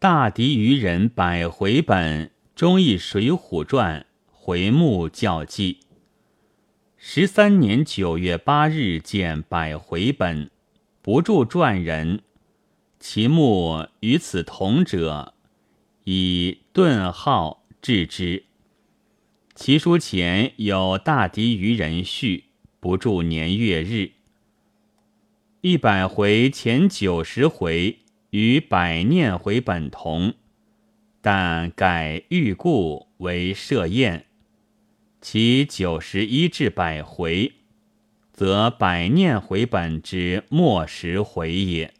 大敌于人百回本，忠义《水浒传》回目校记。十三年九月八日见百回本，不著传人。其目与此同者，以顿号置之。其书前有大敌于人序，不著年月日。一百回前九十回与百念回本同，但改欲故为设宴。其九十一至百回，则百念回本之末时回也。